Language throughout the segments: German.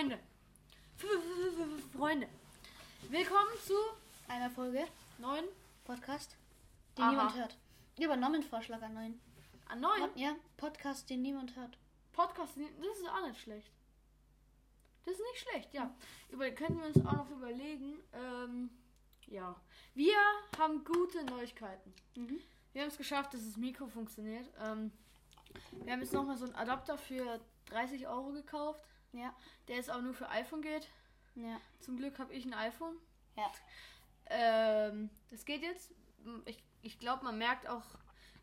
Freunde. F- f- f- f- Freunde. Willkommen zu Einer Folge neuen, Podcast, den Aha. niemand hört. Übernommen Vorschlag an neuen. an neuen Pod- Ja, Podcast, den niemand hört. Podcast. Das ist auch nicht schlecht. Das ist nicht schlecht, ja. Über, könnten wir uns auch noch überlegen. Ähm, ja. Wir haben gute Neuigkeiten. Mhm. Wir haben es geschafft, dass das Mikro funktioniert. Ähm, wir haben jetzt nochmal so einen Adapter für 30 Euro gekauft, Ja, der jetzt aber nur für iPhone geht. ja. Zum Glück habe ich ein iPhone. Ja. Ähm, das geht jetzt. Ich, ich glaube, man merkt auch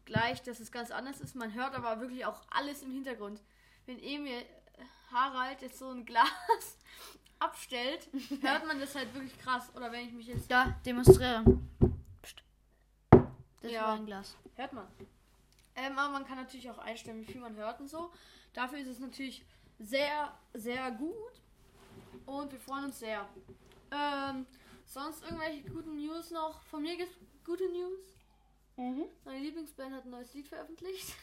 gleich, dass es ganz anders ist. Man hört aber wirklich auch alles im Hintergrund. Wenn Emil Harald jetzt so ein Glas abstellt, hört man das halt wirklich krass. Oder wenn ich mich jetzt. Da, demonstriere. Psst. Das Ja. war ein Glas. Hört man. Ähm, aber man kann natürlich auch einstellen, wie viel man hört und so. Dafür ist es natürlich sehr, sehr gut. Und wir freuen uns sehr. Ähm, sonst irgendwelche guten News noch? Von mir gibt es gute News. Mhm. Meine Lieblingsband hat ein neues Lied veröffentlicht.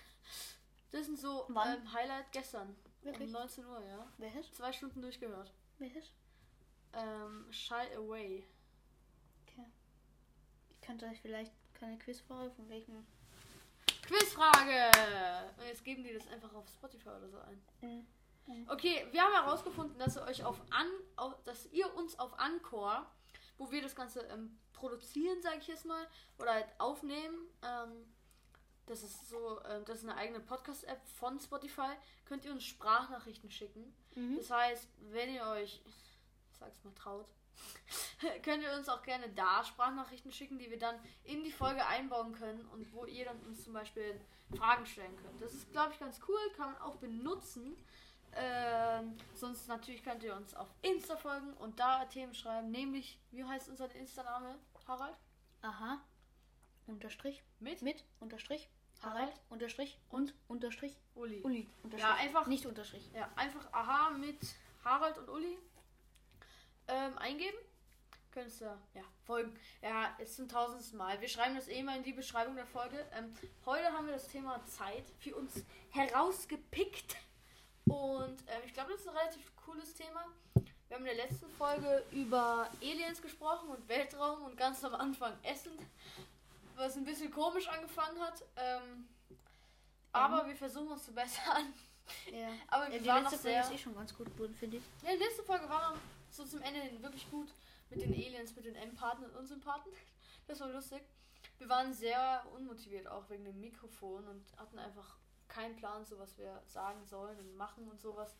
Das sind so Wann? ähm, Highlight gestern. Wirklich? Um 19 Uhr, ja. Wer ist? Zwei Stunden durchgehört. Wer ist? Ähm, Shy Away. Okay. Ich könnte euch vielleicht keine Quizfrage von welchem. Quizfrage! Und jetzt geben die das einfach auf Spotify oder so ein. Mhm. Okay, wir haben herausgefunden, dass ihr euch auf an, auf, dass ihr uns auf Anchor, wo wir das Ganze ähm, produzieren, sage ich jetzt mal, oder halt aufnehmen, ähm, das ist so, ähm, das ist eine eigene Podcast-App von Spotify, könnt ihr uns Sprachnachrichten schicken. Mhm. Das heißt, wenn ihr euch, ich sag's mal, traut, könnt ihr uns auch gerne da Sprachnachrichten schicken, die wir dann in die Folge einbauen können und wo ihr dann uns zum Beispiel Fragen stellen könnt. Das ist, glaube ich, ganz cool, kann man auch benutzen. Ähm, sonst natürlich könnt ihr uns auf Insta folgen und da Themen schreiben, nämlich, wie heißt unser Insta-Name? Harald? Aha. Unterstrich. Mit? Mit. Unterstrich. Harald? Harald. Unterstrich. Und. Unterstrich. Uli. Uli. Unterstrich. Ja, einfach- Nicht Unterstrich. Ja, einfach aha mit Harald und Uli ähm, eingeben. Könntest du ja folgen. Ja, ist zum tausendsten Mal. Wir schreiben das eh mal in die Beschreibung der Folge. Ähm, heute haben wir das Thema Zeit für uns herausgepickt. Und ähm, ich glaube, das ist ein relativ cooles Thema. Wir haben in der letzten Folge über Aliens gesprochen und Weltraum und ganz am Anfang Essen, was ein bisschen komisch angefangen hat. Ähm, aber wir versuchen uns zu bessern. Ja. Aber ja wir die waren letzte Folge ist eh schon ganz gut geworden, finde ich. Ja, die letzte Folge war so zum Ende hin wirklich gut mit den Aliens, mit den Empathen und Unsympathen. Das war lustig. Wir waren sehr unmotiviert auch wegen dem Mikrofon und hatten einfach keinen Plan, so was wir sagen sollen und machen und sowas.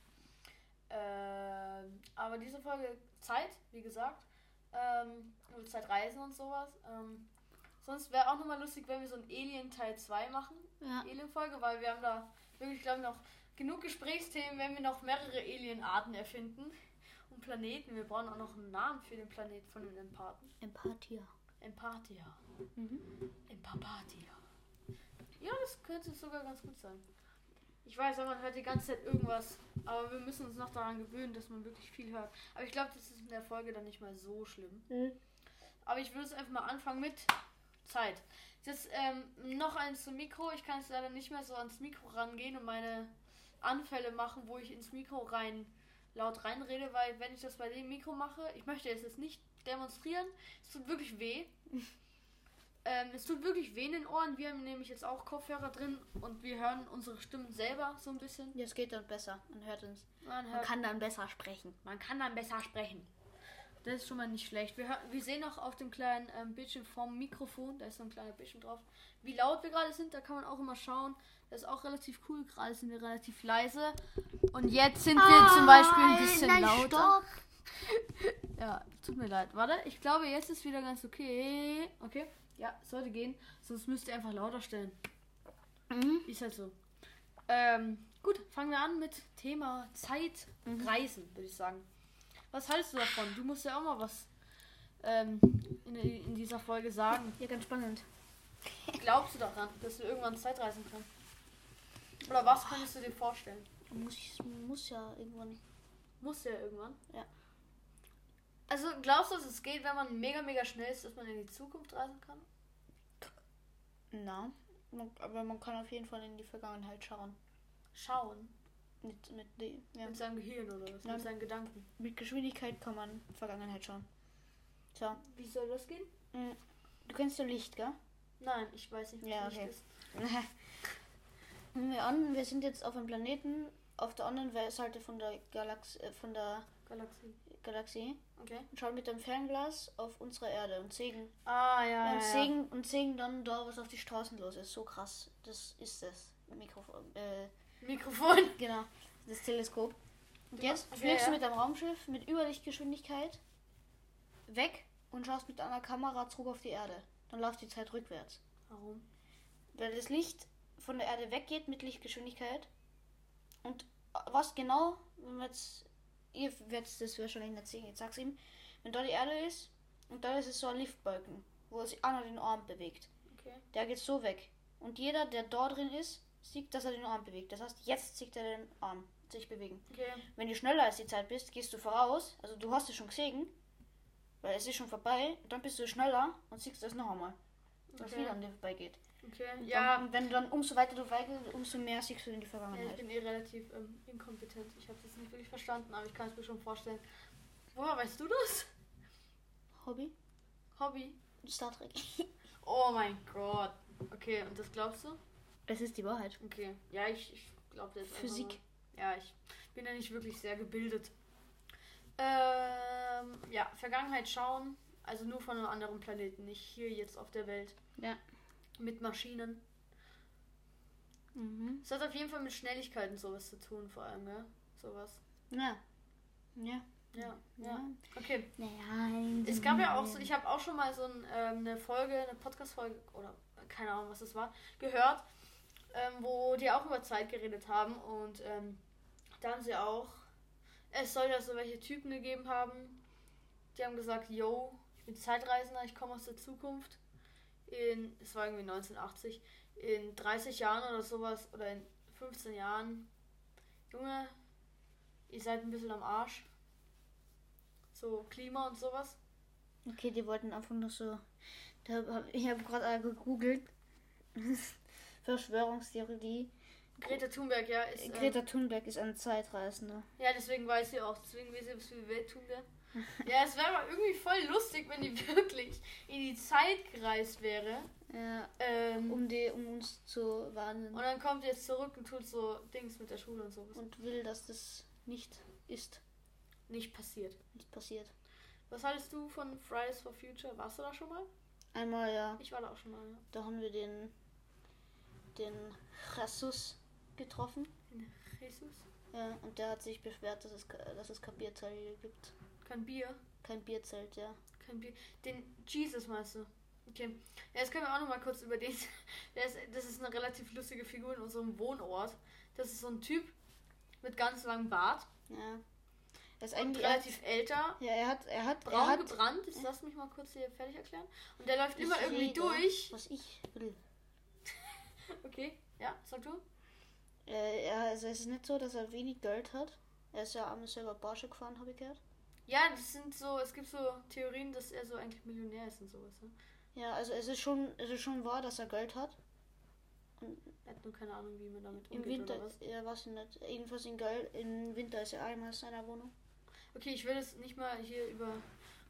Ähm, aber diese Folge Zeit, wie gesagt, ähm, Zeitreisen und sowas. Ähm, sonst wäre auch nochmal lustig, wenn wir so ein Alien Teil 2 machen. Ja. Alien-Folge, weil wir haben da wirklich, glaube ich, noch genug Gesprächsthemen, wenn wir noch mehrere Alien-Arten erfinden. Und Planeten. Wir brauchen auch noch einen Namen für den Planet von den Empathen. Empathia. Empathia. Mhm. Empapathia. Ja, das könnte sogar ganz gut sein. Ich weiß, aber man hört die ganze Zeit irgendwas. Aber wir müssen uns noch daran gewöhnen, dass man wirklich viel hört. Aber ich glaube, das ist in der Folge dann nicht mal so schlimm. Mhm. Aber ich würde es einfach mal anfangen mit Zeit. Jetzt ähm, noch eins zum Mikro. Ich kann jetzt leider nicht mehr so ans Mikro rangehen und meine Anfälle machen, wo ich ins Mikro rein laut reinrede, weil wenn ich das bei dem Mikro mache, ich möchte es jetzt nicht demonstrieren, es tut wirklich weh. ähm, es tut wirklich weh in den Ohren. Wir haben nämlich jetzt auch Kopfhörer drin und wir hören unsere Stimmen selber so ein bisschen. Ja, es geht dann besser. Man hört uns. Man, Man hört, kann dann besser sprechen. man kann dann besser sprechen. Das ist schon mal nicht schlecht. Wir, wir sehen auch auf dem kleinen ähm, Bildschirm vom Mikrofon, da ist so ein kleiner Bildschirm drauf, wie laut wir gerade sind. Da kann man auch immer schauen. Das ist auch relativ cool. Gerade sind wir relativ leise. Und jetzt sind wir zum Beispiel ein bisschen lauter. Ja, tut mir leid. Warte, ich glaube, jetzt ist wieder ganz okay. Okay, ja, sollte gehen. Sonst müsst ihr einfach lauter stellen. Mhm. Ist halt so. Ähm, gut, fangen wir an mit Thema Zeit, Mhm. Reisen, würde ich sagen. Was haltest du davon? Du musst ja auch mal was ähm, in, in dieser Folge sagen. Ja, ganz spannend. Glaubst du daran, dass du irgendwann Zeitreisen kannst? Oder was könntest du dir vorstellen? Muss, ich, muss ja irgendwann. Muss ja irgendwann. Ja. Also glaubst du, dass es geht, wenn man mega, mega schnell ist, dass man in die Zukunft reisen kann? Na, aber man kann auf jeden Fall in die Vergangenheit schauen. Schauen. Mit, mit, die- ja. Mit seinem Gehirn oder was? Nein. Mit seinen Gedanken. mit Geschwindigkeit kann man Vergangenheit schauen. So, Wie soll das gehen? du kennst ja Licht, gell? Nein, ich weiß nicht, was Ja, Licht okay. ist. Nehmen wir an, wir sind jetzt auf einem Planeten auf der anderen Seite von der Galax äh, von der Galaxie. Galaxie Okay. und schauen mit dem Fernglas auf unsere Erde und sehen, Ah, ja, ja, ja, und, ja. und sehen dann da, was auf die Straßen los ist. So krass. Das ist das Mikrofon. Äh, Mikrofon. genau, das Teleskop. Und Du jetzt fliegst ja, du mit einem Raumschiff mit Überlichtgeschwindigkeit weg und schaust mit einer Kamera zurück auf die Erde. Dann läuft die Zeit rückwärts. Warum? weil das Licht von der Erde weggeht mit Lichtgeschwindigkeit. Und was genau, wenn wir jetzt, ihr werdet das wahrscheinlich nicht sehen, jetzt sag's ihm, wenn da die Erde ist und da ist es so ein Liftbalken, wo sich einer den Arm bewegt. Okay. Der geht so weg. Und jeder, der da drin ist, sieht, dass er den Arm bewegt. Das heißt, jetzt sieht er den Arm sich bewegen. Okay. Wenn du schneller als die Zeit bist, gehst du voraus, also du hast es schon gesehen, weil es ist schon vorbei, dann bist du schneller und siehst es noch einmal, was Okay. wieder an dir vorbeigeht. Okay. Ja. Dann, wenn du dann umso weiter du weitergehst, umso mehr siehst du in die ja, ich Vergangenheit. bin eh relativ ähm, inkompetent. Ich habe das nicht wirklich verstanden, aber ich kann es mir schon vorstellen. Woher weißt du das? Hobby? Hobby. Star Trek. Oh mein Gott. Okay, und das glaubst du? Es ist die Wahrheit. Okay. Ja, ich, ich glaube einfach Physik. Ja, ich bin ja nicht wirklich sehr gebildet. Ähm, ja, Vergangenheit schauen. Also nur von einem anderen Planeten, nicht hier jetzt auf der Welt. Ja. Mit Maschinen. Mhm. Es hat auf jeden Fall mit Schnelligkeit und sowas zu tun, vor allem, gell? Sowas. Ja. Ja. Ja, ja. Ja. Okay. Naja. Es gab ja auch so, ich habe auch schon mal so ein, ähm, eine Folge, eine Podcast-Folge oder keine Ahnung, was das war, gehört, ähm, wo die auch über Zeit geredet haben und ähm, da haben sie auch, es soll ja so welche Typen gegeben haben, die haben gesagt, yo, ich bin Zeitreisender, ich komme aus der Zukunft. In, es war irgendwie 1980, in 30 Jahren oder sowas oder in 15 Jahren, Junge, ihr seid ein bisschen am Arsch. So Klima und sowas. Okay, die wollten einfach nur so. Da ich habe gerade gegoogelt. Verschwörungstheorie. Greta Thunberg, ja, ist. Greta Thunberg ist ein Zeitreisender. Ähm, ja, deswegen weiß sie auch. Deswegen weiß sie, was für Welt tun wir. ja, es wäre aber irgendwie voll lustig, wenn die wirklich in die Zeit gereist wäre. Ja, Ähm, um, die, um uns zu warnen. und dann kommt jetzt zurück und tut so Dings mit der Schule und sowas. Und will, dass das nicht ist. Nicht passiert. Nicht passiert. Was haltest du von Fridays for Future? Warst du da schon mal? Einmal, ja. Ich war da auch schon mal, ja. Da haben wir den, den Jesus getroffen. Jesus? Ja, und der hat sich beschwert, dass es, dass es hier gibt. Kein Bier. Kein Bierzelt, ja. Kein Bier. Den Jesus meinst du? Okay. Ja, jetzt können wir auch noch mal kurz über den. Ist, das ist eine relativ lustige Figur in unserem Wohnort. Das ist so ein Typ mit ganz langem Bart. Ja. Er ist eigentlich relativ älter. Ja, er hat, er hat, er Braun hat gebrannt. Jetzt lass mich mal kurz hier fertig erklären. Und der läuft immer irgendwie rede, durch. Was ich will. Okay. Ja, sag du? Äh, ja, also es ist nicht so, dass er wenig Geld hat. Er ist ja einmal selber Porsche gefahren, habe ich gehört. Ja, das sind so, es gibt so Theorien, dass er so eigentlich Millionär ist und sowas. Ne? Ja, also es ist schon, es ist schon wahr, dass er Geld hat. Er hat nur keine Ahnung, wie man damit Im umgeht Winter, oder was. ja, ich nicht. Jedenfalls in Geld, im Winter ist er einmal in seiner Wohnung. Okay, ich will jetzt nicht mal hier über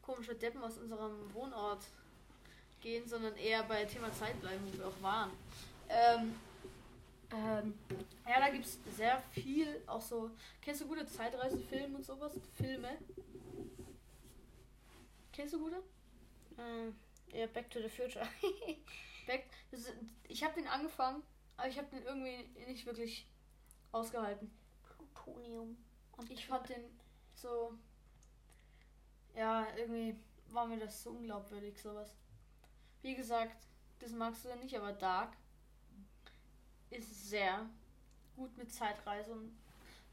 komische Deppen aus unserem Wohnort gehen, sondern eher bei Thema Zeit bleiben, wo wir auch waren. Ähm, ähm, ja, da gibt es sehr viel, auch so. Kennst du gute Zeitreisefilme und sowas? Filme? Kennst du gute? Ähm, ja, Back to the Future. Back, ist, ich habe den angefangen, aber ich habe den irgendwie nicht wirklich ausgehalten. Plutonium. Und Ich fand den so. Ja, irgendwie war mir das so unglaubwürdig, sowas. Wie gesagt, das magst du ja nicht, aber Dark ist sehr gut mit Zeitreise und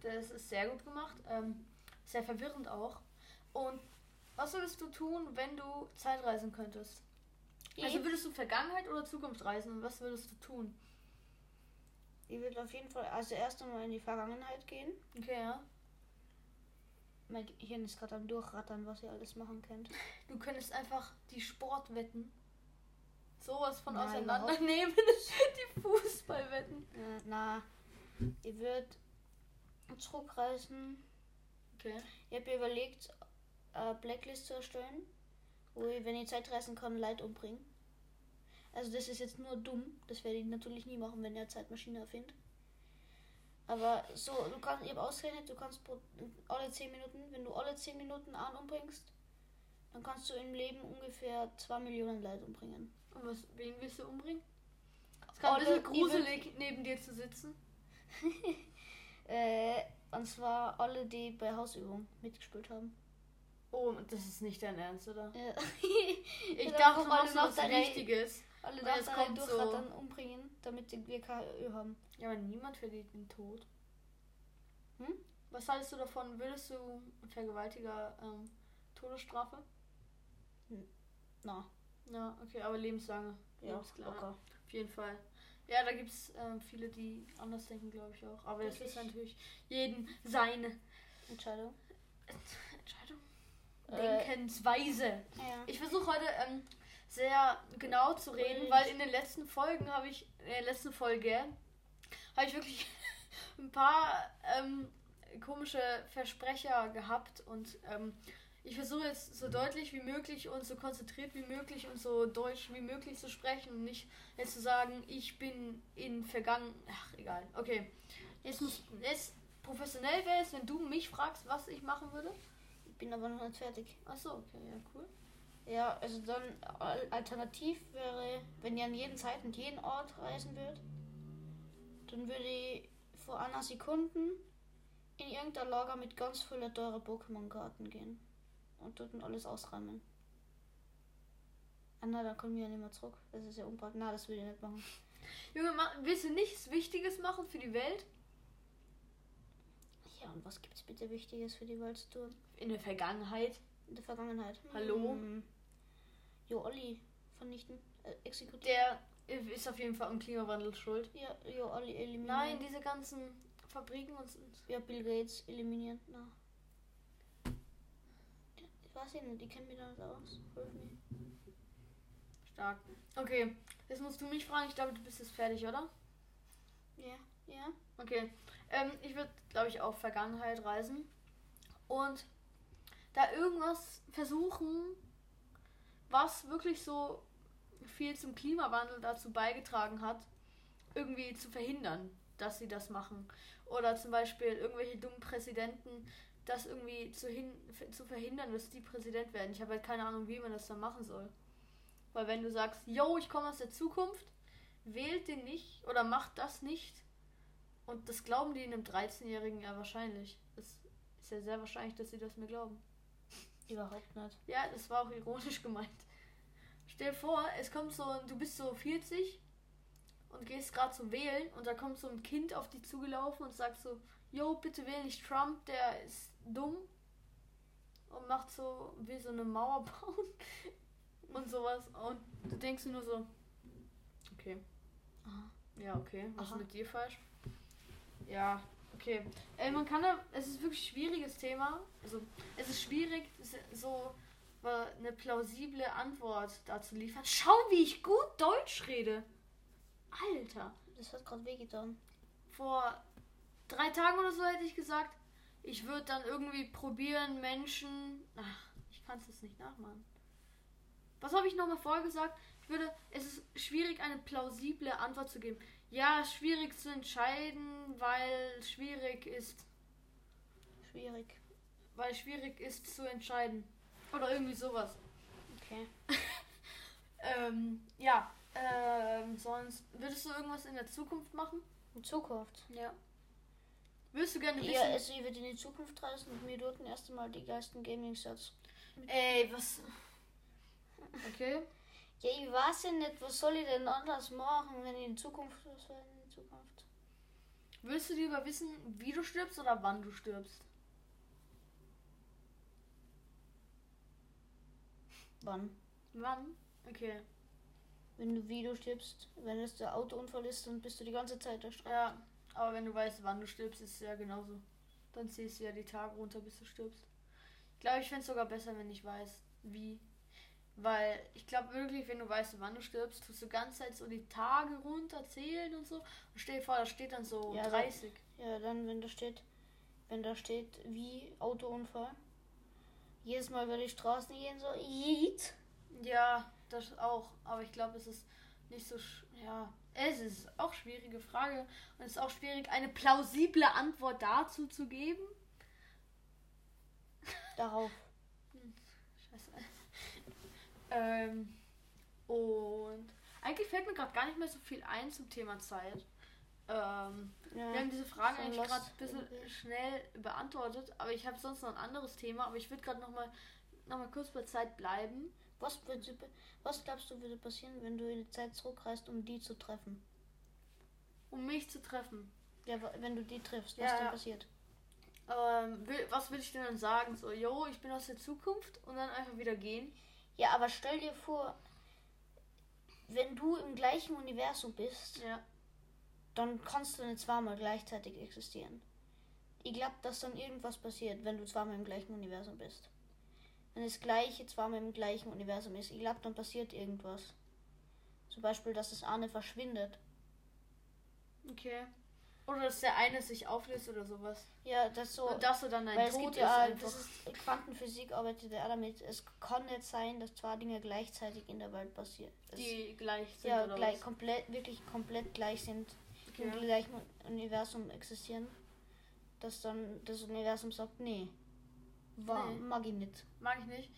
das ist sehr gut gemacht. Ähm, sehr verwirrend auch. Und was würdest du tun, wenn du Zeitreisen könntest? Also würdest du Vergangenheit oder Zukunft reisen und was würdest du tun? ich würde auf jeden Fall also erst einmal in die Vergangenheit gehen. Okay, ja. Mein Gehirn ist gerade am Durchrattern, was ihr alles machen könnt. Du könntest einfach die Sportwetten sowas von Nein, auseinandernehmen. die Fußballwetten. Äh, na, ich würde zurückreisen. Okay. Ich habe überlegt, eine Blacklist zu erstellen, wo ich, wenn ich Zeitreisen kann, Leid umbringe. Also das ist jetzt nur dumm. Das werde ich natürlich nie machen, wenn eine Zeitmaschine erfinde. Aber so, du kannst, ich habe ausgerechnet, du kannst alle 10 Minuten, wenn du alle 10 Minuten einen umbringst, dann kannst du im Leben ungefähr 2 Millionen Leute umbringen. Und was, wen willst du umbringen? Es kann ein Alle- bisschen gruselig, neben dir zu sitzen. Äh, und zwar alle, die bei Hausübung mitgespielt haben. Oh, das ist nicht dein Ernst, oder? Ja. Ich dachte, du machst was Richtiges. Alle Und jetzt Nachteile kommt durch so- dann umbringen, damit wir KÖ haben. Ja, aber niemand verdient den Tod. Hm? Was haltest du davon? Würdest du Vergewaltiger ähm, Todesstrafe? Na, Ja, okay, aber lebenslange. ja, Lebenslange. locker. Auf jeden Fall. Ja, da gibt es ähm, viele, die anders denken, glaube ich auch. Aber es ist natürlich jeden seine Entscheidung. Entscheidung. Äh, Denkensweise. Ja. Ich versuche heute ähm, sehr genau zu reden, weil in den letzten Folgen habe ich, in der letzten Folge, habe ich wirklich ein paar ähm, komische Versprecher gehabt und ähm, ich versuche jetzt so deutlich wie möglich und so konzentriert wie möglich und so deutsch wie möglich zu sprechen und nicht jetzt zu sagen, ich bin in vergangen. Ach, egal. Okay. Jetzt muss jetzt professionell wäre es, wenn du mich fragst, was ich machen würde. Ich bin aber noch nicht fertig. Achso, okay, ja, cool. Ja, also dann al- alternativ wäre, wenn ihr an jeden Zeit und jeden Ort reisen würdet, dann würde ich vor einer Sekunde in irgendein Lager mit ganz vielen teuren Pokémon-Karten gehen und dort alles ausräumen. Ah, na, dann kommen wir ja nicht mehr zurück. Das ist ja unpraktisch. Na, das will ich nicht machen. Junge, ma- willst du nichts Wichtiges machen für die Welt? Ja, und was gibt's bitte Wichtiges für die Welt zu tun? In der Vergangenheit. In der Vergangenheit. Hallo? Hm. Jo, Olli vernichten. Äh, exekutieren. Der ist auf jeden Fall am Klimawandel schuld. Ja, jo, Olli eliminieren. Nein, diese ganzen Fabriken und. Ja, Bill Gates eliminieren. Na. Ja nicht, die kennen mich da nicht aus. Stark. Okay, jetzt musst du mich fragen. Ich glaube, du bist jetzt fertig, oder? Ja, ja. Okay. Ähm, ich würde, glaube ich, auf Vergangenheit reisen. Und da irgendwas versuchen, was wirklich so viel zum Klimawandel dazu beigetragen hat, irgendwie zu verhindern, dass sie das machen. Oder zum Beispiel irgendwelche dummen Präsidenten, das irgendwie zu, hin, zu verhindern, dass die Präsident werden. Ich habe halt keine Ahnung, wie man das dann machen soll. Weil wenn du sagst, yo, ich komme aus der Zukunft, wählt den nicht oder macht das nicht. Und das glauben die einem 13-Jährigen ja wahrscheinlich. Es ist ja sehr wahrscheinlich, dass sie das mir glauben. Überhaupt nicht. Ja, das war auch ironisch gemeint. Stell dir vor, es kommt so, du bist so 40 und gehst gerade zu wählen und da kommt so ein Kind auf dich zugelaufen und sagt so, yo, bitte wähl nicht Trump, der ist dumm und macht so, will so eine Mauer bauen und sowas und du denkst nur so, okay, Aha. ja, okay, was Aha. ist mit dir falsch? Ja, okay. Äh, man kann da, es ist wirklich ein schwieriges Thema. Also, es ist schwierig, so eine plausible Antwort dazu liefern. Schau, wie ich gut Deutsch rede. Alter. Das hat gerade wehgetan. Vor drei Tagen oder so hätte ich gesagt, ich würde dann irgendwie probieren, Menschen. Ach, ich kann es jetzt nicht nachmachen. Was habe ich nochmal vorher gesagt? Ich würde, es ist schwierig, eine plausible Antwort zu geben. Ja, schwierig zu entscheiden, weil schwierig ist, Schwierig. weil schwierig ist zu entscheiden. Oder irgendwie sowas. Okay. Ähm, ja, ähm, sonst würdest du irgendwas in der Zukunft machen? In Zukunft. Ja. Würdest du gerne wissen? Ja, also ich würde in die Zukunft reisen und mir dort erst einmal die geilsten Gaming-Sets. Ey, was? Okay. Ja, ich weiß ja nicht, was soll ich denn anders machen, wenn ich in Zukunft was will in Zukunft. Willst du lieber wissen, wie du stirbst oder wann du stirbst? Wann? Wann? Okay. Wenn du wie du stirbst, wenn es der Autounfall ist, dann bist du die ganze Zeit Straße. Ja, aber wenn du weißt, wann du stirbst, ist es ja genauso. Dann zählst du ja die Tage runter, bis du stirbst. Ich glaube, ich fände es sogar besser, wenn ich weiß, wie. Weil ich glaube wirklich, wenn du weißt, wann du stirbst, tust du die ganze Zeit so die Tage runterzählen und so. Und stell dir vor, da steht dann so Ja, 30. Ja, dann, wenn da steht, wenn da steht, wie Autounfall. Jedes Mal über die Straßen gehen, so, Yeet. Ja, das auch. Aber ich glaube, es ist nicht so. sch- Ja, es ist auch schwierige Frage. Und es ist auch schwierig, eine plausible Antwort dazu zu geben. Darauf. Scheiße. ähm, und eigentlich fällt mir gerade gar nicht mehr so viel ein zum Thema Zeit. Ähm, Ja. Wir haben diese Frage eigentlich gerade ein bisschen irgendwie. schnell beantwortet, aber ich habe sonst noch ein anderes Thema, aber ich würde gerade noch mal, noch mal kurz bei Zeit bleiben. Was, würde, was glaubst du würde passieren, wenn du in die Zeit zurückreist, um die zu treffen? Um mich zu treffen. Ja, wenn du die triffst, was Ja, dann ja. passiert? Ähm, was will ich denn dann sagen? So, yo, ich bin aus der Zukunft und dann einfach wieder gehen. Ja, aber stell dir vor, wenn du im gleichen Universum bist, Ja. dann kannst du nicht zweimal gleichzeitig existieren. Ich glaube, dass dann irgendwas passiert, wenn du zweimal im gleichen Universum bist. Wenn das gleiche zweimal im gleichen Universum ist, ich glaube, dann passiert irgendwas. Zum Beispiel, dass das eine verschwindet. Okay. Oder dass der eine sich auflöst oder sowas. Ja, das so. und dass du dann dein Weil es Tod gibt ist ja, das ist Quantenphysik arbeitet ja damit. Es kann nicht sein, dass zwei Dinge gleichzeitig in der Welt passieren. Es- die gleich sind ja oder gleich was? komplett, wirklich komplett gleich sind, im Okay. gleichen Universum existieren, dass dann das Universum sagt, nee, war, Nee. mag ich nicht. Mag ich nicht.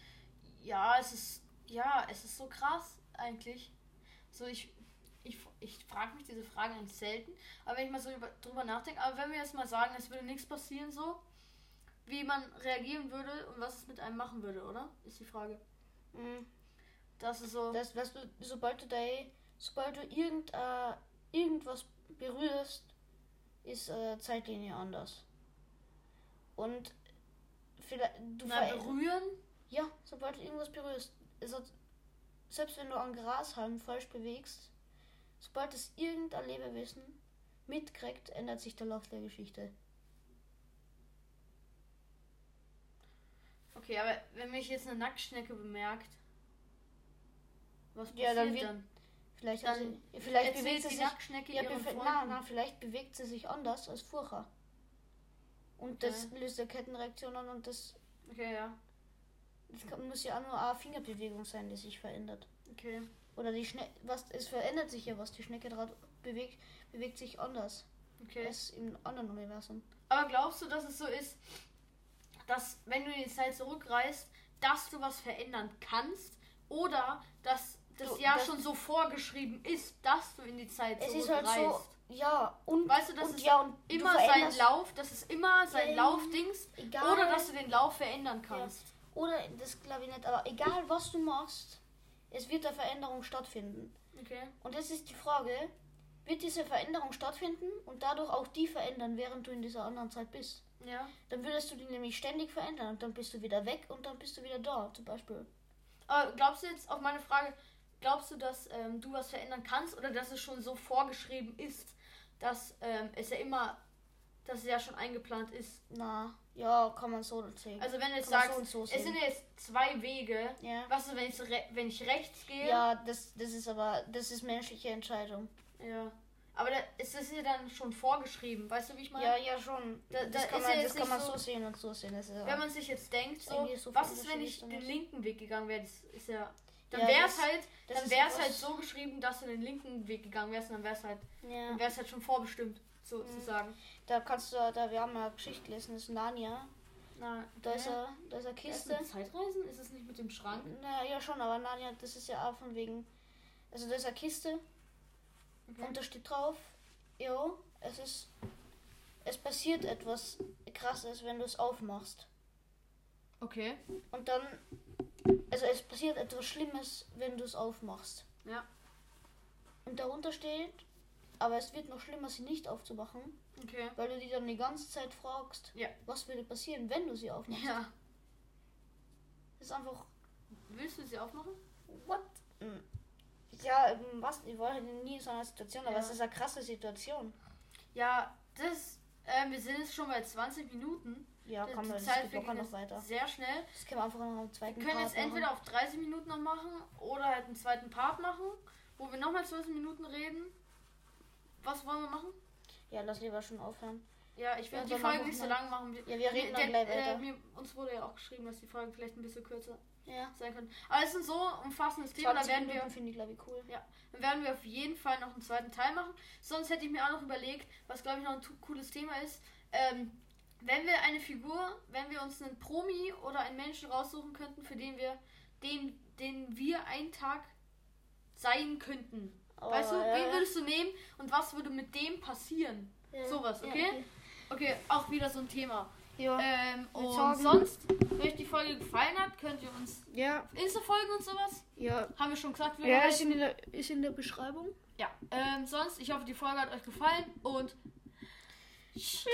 Ja, es ist. Ja, es ist so krass eigentlich. So, ich. Ich, ich frage mich diese Frage eigentlich selten. Aber wenn ich mal so über, drüber nachdenke, aber wenn wir jetzt mal sagen, es würde nichts passieren, so, wie man reagieren würde und was es mit einem machen würde, oder? Ist die Frage. Mhm. Das ist so. Das, weißt du, sobald du da, sobald du irgend, äh, irgendwas berührst, ist äh, Zeitlinie anders. Und vielleicht du na, berühren. Ja, sobald du irgendwas berührst, ist es, selbst wenn du an Grashalm falsch bewegst, sobald es irgendein Lebewesen mitkriegt, ändert sich der Lauf der Geschichte. Okay, aber wenn mich jetzt eine Nacktschnecke bemerkt, was passiert Ja, dann wird- dann? Vielleicht, Dann also, vielleicht bewegt sie die sich. Nacktschnecke Ja, na, na, vielleicht bewegt sie sich anders als vorher. Und das löst eine Kettenreaktion an und das, Okay, ja. das kann, muss ja auch nur eine Fingerbewegung sein, die sich verändert. Okay. Oder die Schnecke, was, es verändert sich ja was, die Schnecke dran bewegt, bewegt sich anders Okay. als im anderen Universum. Aber glaubst du, dass es so ist, dass wenn du in die Zeit zurückreist, dass du was verändern kannst? Oder dass das Du, ja das- schon so vorgeschrieben ist, dass du in die Zeit Es ist zurückreist? halt so, ja, und, Weißt du, das und ist ja, und immer sein Lauf, das ist immer sein Ja, Laufdings. egal. Oder dass du den Lauf verändern kannst. Oder das glaube ich nicht, aber egal was du machst, es wird eine Veränderung stattfinden. Okay. Und jetzt ist die Frage, wird diese Veränderung stattfinden und dadurch auch die verändern, während du in dieser anderen Zeit bist? Ja. Dann würdest du die nämlich ständig verändern und dann bist du wieder weg und dann bist du wieder da, zum Beispiel. Aber glaubst du jetzt auf meine Frage, glaubst du, dass ähm, du was verändern kannst oder dass es schon so vorgeschrieben ist, dass ähm, es ja immer, dass es ja schon eingeplant ist? Na, ja, kann man so sehen. Also wenn du jetzt Kann sagst, so so es sind ja jetzt zwei Wege. ja. Was ist, wenn ich, wenn ich rechts gehe? Ja, das, das ist aber, das ist menschliche Entscheidung. Ja. Aber da, es ist ja dann schon vorgeschrieben, weißt du, wie ich meine? Ja, ja, schon. Da- das da kann ist man, das kann man so sehen und so sehen. Das ist ja, Wenn man sich jetzt denkt, so, so was ist, wenn ich den linken Weg gegangen wäre? Das ist ja. Dann Ja, wäre es halt, dann ist wäre es halt so geschrieben, dass du den linken Weg gegangen wärst und dann wäre es halt, ja. dann wäre es halt schon vorbestimmt, sozusagen. Da kannst du, da wir haben ja Geschichte gelesen, das ist Narnia. Na, Da ist hä? er, da ist eine Ja, ist Kiste. mit Zeitreisen? Ist es nicht mit dem Schrank? Na ja schon, aber Narnia, das ist ja auch von wegen. Also da ist eine Kiste Okay. und da steht drauf, jo, es ist. Es passiert etwas krasses, wenn du es aufmachst. Okay. Und dann. Also es passiert etwas Schlimmes, wenn du es aufmachst. Ja. Und darunter steht, aber es wird noch schlimmer, sie nicht aufzumachen, Okay. weil du dich dann die ganze Zeit fragst, Ja. was würde passieren, wenn du sie aufmachst. Ja. Das ist einfach, Willst du sie aufmachen? what? Hm. Ja, ähm, was? Ich war halt nie in so einer Situation, aber Ja. es ist eine krasse Situation. Ja, das. Ähm, wir sind jetzt schon bei 20 Minuten. Ja, komm, das Zeit geht locker noch weiter. Sehr schnell. Das können wir einfach noch am zweiten Wir können Part jetzt entweder auf 30 Minuten noch machen oder halt einen zweiten Part machen, wo wir nochmal 20 Minuten reden. Was wollen wir machen? Ja, lass lieber schon aufhören. Ja, ich werde Ja, die Folge nicht so machen wir- lang machen. Wir, Ja, wir reden dann der- gleich äh, weiter. mir, uns wurde ja auch geschrieben, dass die Folgen vielleicht ein bisschen kürzer Ja. sein können. Aber es ist ein so umfassendes Thema, da 20 werden wir Minuten finde ich, glaube ich, cool. Dann werden wir auf jeden Fall noch einen zweiten Teil machen. Sonst hätte ich mir auch noch überlegt, was glaube ich noch ein cooles Thema ist. Ähm, wenn wir eine Figur, wenn wir uns einen Promi oder einen Menschen raussuchen könnten, für den wir, den, den wir einen Tag sein könnten. weißt du, Oh, ja, wen würdest du nehmen und was würde mit dem passieren? Ja. Sowas, Ja, okay? Okay, auch wieder so ein Thema. Ja. Ähm, und sagen- sonst, wenn euch die Folge gefallen hat, könnt ihr uns Ja. Insta folgen und sowas. Ja. Haben wir schon gesagt, wie wir Ja, ist in, der, ist in der Beschreibung. Ja, ähm, sonst, ich hoffe, die Folge hat euch gefallen und Tschüss.